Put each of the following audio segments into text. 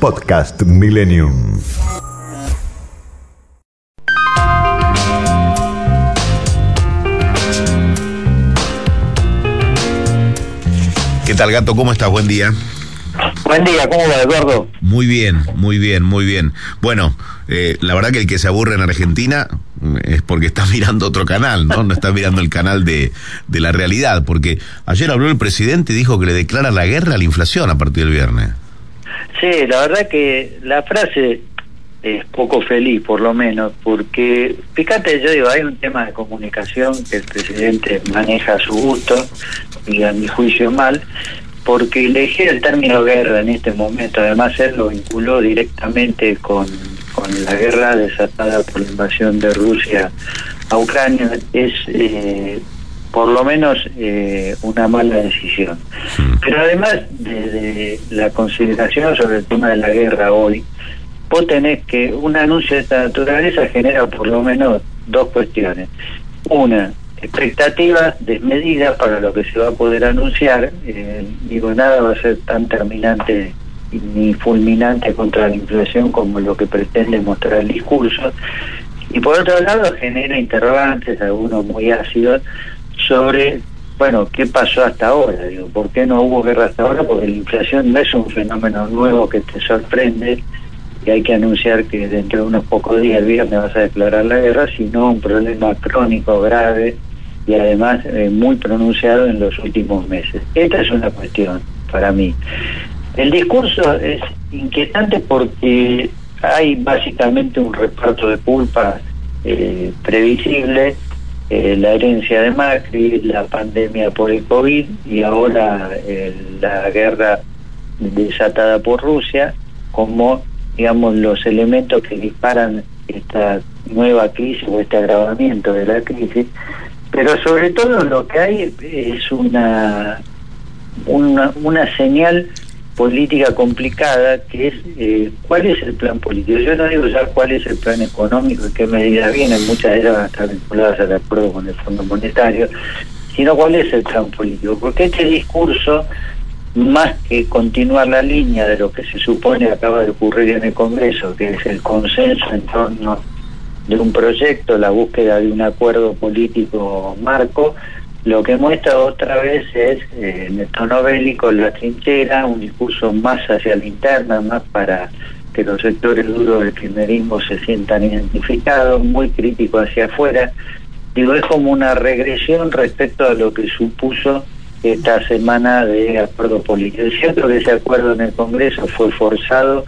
Podcast Millennium. ¿Qué tal, gato? ¿Cómo estás? Buen día. Buen día, ¿cómo va, Eduardo? Muy bien, muy bien, muy bien. Bueno, eh, la verdad que el que se aburre en Argentina mm, es porque está mirando otro canal, ¿no? No está mirando el canal de, de la realidad, porque ayer habló el presidente y dijo que le declara la guerra a la inflación a partir del viernes. Sí, la verdad que la frase es poco feliz, por lo menos, porque, fíjate, yo digo, hay un tema de comunicación que el presidente maneja a su gusto, y a mi juicio mal, porque elegir el término guerra en este momento, además él lo vinculó directamente con, con la guerra desatada por la invasión de Rusia a Ucrania, es eh, por lo menos eh, una mala decisión. Pero además de, la consideración sobre el tema de la guerra hoy, vos tenés que un anuncio de esta naturaleza genera por lo menos dos cuestiones. Una, expectativas desmedidas para lo que se va a poder anunciar. Eh, digo, nada va a ser tan terminante ni fulminante contra la inflación como lo que pretende mostrar el discurso. Y por otro lado genera interrogantes, algunos muy ácidos, sobre, bueno, ¿qué pasó hasta ahora? Digo, ¿Por qué no hubo guerra hasta ahora? Porque la inflación no es un fenómeno nuevo que te sorprende y hay que anunciar que dentro de unos pocos días, el viernes, vas a declarar la guerra, sino un problema crónico, grave y además eh, muy pronunciado en los últimos meses. Esta es una cuestión para mí. El discurso es inquietante porque hay básicamente un reparto de culpa eh, previsible eh, la herencia de Macri, la pandemia por el COVID y ahora eh, la guerra desatada por Rusia como, digamos, los elementos que disparan esta nueva crisis o este agravamiento de la crisis. Pero sobre todo lo que hay es una, una, una señal política complicada que es eh, cuál es el plan político. Yo no digo ya cuál es el plan económico y qué medidas vienen, muchas de ellas van a estar vinculadas al acuerdo con el Fondo Monetario, sino cuál es el plan político. Porque este discurso, más que continuar la línea de lo que se supone acaba de ocurrir en el Congreso, que es el consenso en torno de un proyecto, la búsqueda de un acuerdo político marco, lo que muestra otra vez es, eh, en el tono bélico, la trinchera, un discurso más hacia la interna, más para que los sectores duros del kirchnerismo se sientan identificados, muy crítico hacia afuera. Digo, es como una regresión respecto a lo que supuso esta semana de acuerdo político. Es cierto que ese acuerdo en el Congreso fue forzado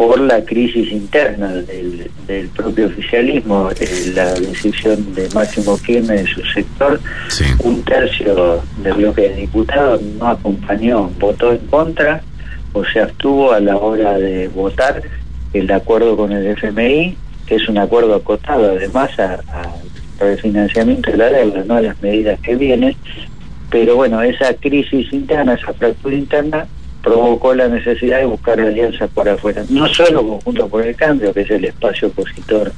por la crisis interna del, propio oficialismo, eh, la decisión de Máximo Kirchner de su sector, un tercio del bloque de diputados no acompañó, votó en contra o se abstuvo a la hora de votar el acuerdo con el FMI, que es un acuerdo acotado además al refinanciamiento de la deuda, no a las medidas que vienen, pero bueno, esa crisis interna, esa fractura interna provocó la necesidad de buscar alianzas por afuera, no solo conjunto por el cambio, que es el espacio opositor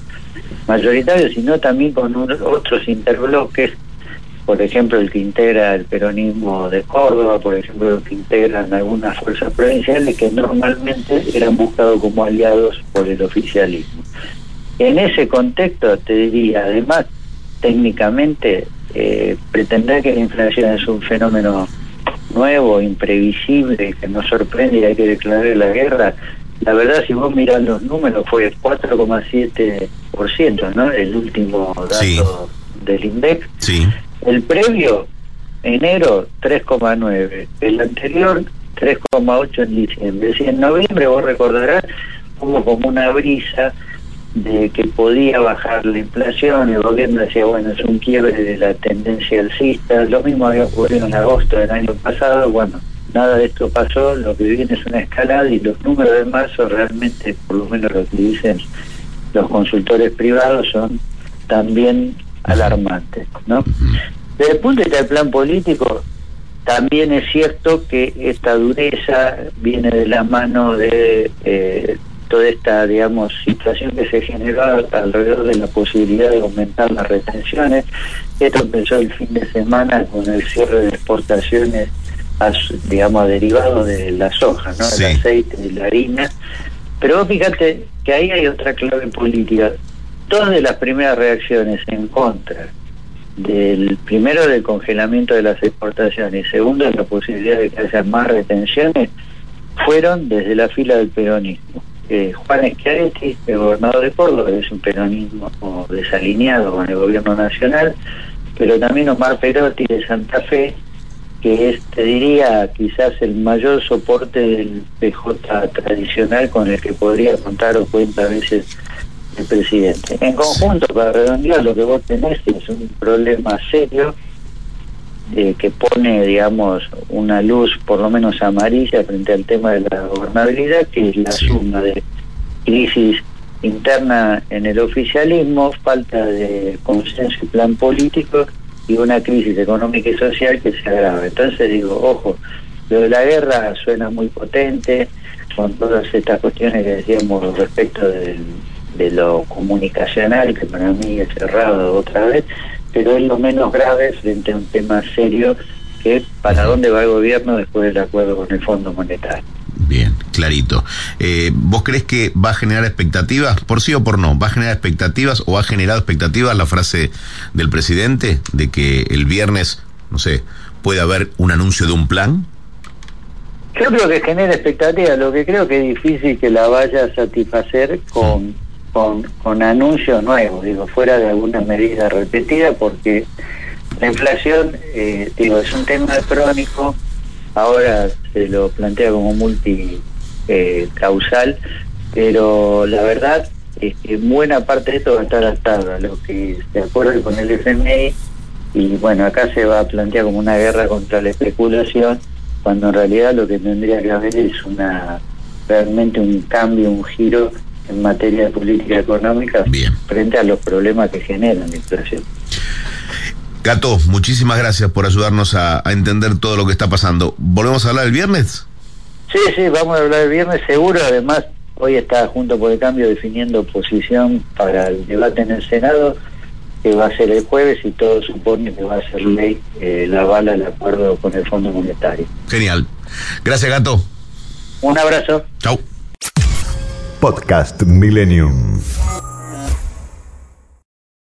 mayoritario, sino también con otros interbloques, por ejemplo el que integra el peronismo de Córdoba, por ejemplo el que integran algunas fuerzas provinciales que normalmente eran buscados como aliados por el oficialismo. En ese contexto te diría, además, técnicamente, eh, pretender que la inflación es un fenómeno nuevo, imprevisible, que nos sorprende y hay que declarar la guerra, la verdad si vos mirás los números fue 4,7%, ¿no? El último dato del INDEC. Sí. El previo, enero, 3,9. El anterior, 3,8 en diciembre. Si en noviembre vos recordarás, hubo como una brisa de que podía bajar la inflación, el gobierno decía, bueno, es un quiebre de la tendencia alcista, lo mismo había ocurrido en agosto del año pasado, bueno, nada de esto pasó, lo que viene es una escalada y los números de marzo realmente, por lo menos lo que dicen los consultores privados, son también alarmantes. ¿no? Desde el punto de vista del plan político, también es cierto que esta dureza viene de la mano de eh, toda esta, digamos, situación que se generó alrededor de la posibilidad de aumentar las retenciones. Esto empezó el fin de semana con el cierre de exportaciones, digamos, derivado de la soja, ¿no? El aceite, de la harina. Pero fíjate que ahí hay otra clave política. Todas de las primeras reacciones en contra del primero del congelamiento de las exportaciones y segundo de la posibilidad de que haya más retenciones fueron desde la fila del peronismo. Eh, Juan Schiaretti, el gobernador de Córdoba, es un peronismo desalineado con el gobierno nacional, pero también Omar Perotti de Santa Fe, que es, te diría, quizás el mayor soporte del PJ tradicional con el que podría contar o cuenta a veces el presidente. En conjunto, para redondear, lo que vos tenés es un problema serio eh, que pone, digamos, una luz por lo menos amarilla frente al tema de la gobernabilidad, que es la suma de crisis interna en el oficialismo, falta de consenso y plan político y una crisis económica y social que se agrava. Entonces digo, ojo, lo de la guerra suena muy potente, con todas estas cuestiones que decíamos respecto del de lo comunicacional, que para mí es cerrado otra vez, pero es lo menos grave frente a un tema serio que es para dónde va el gobierno después del acuerdo con el Fondo Monetario. Bien, clarito. Eh, ¿Vos crees que va a generar expectativas, por sí o por no? ¿Va a generar expectativas o ha generado expectativas la frase del presidente de que el viernes, no sé, puede haber un anuncio de un plan? Yo creo que genera expectativas, lo que creo que es difícil que la vaya a satisfacer con con, con anuncios nuevos, digo, fuera de alguna medida repetida, porque la inflación, eh, digo, es un tema crónico, ahora se lo plantea como multi eh, pero la verdad es que buena parte de esto va a estar atado lo que se acuerda con el FMI y bueno, acá se va a plantear como una guerra contra la especulación, cuando en realidad lo que tendría que haber es una realmente un cambio, un giro en materia de política económica frente a los problemas que generan la inflación. Gato, muchísimas gracias por ayudarnos a, entender todo lo que está pasando. ¿Volvemos a hablar el viernes? Sí, sí, vamos a hablar el viernes seguro. Además, hoy está junto por el cambio definiendo posición para el debate en el Senado, que va a ser el jueves y todo supone que va a ser ley eh, la bala el acuerdo con el Fondo Monetario. Genial. Gracias, Gato. Un abrazo. Chau. Podcast Millennium.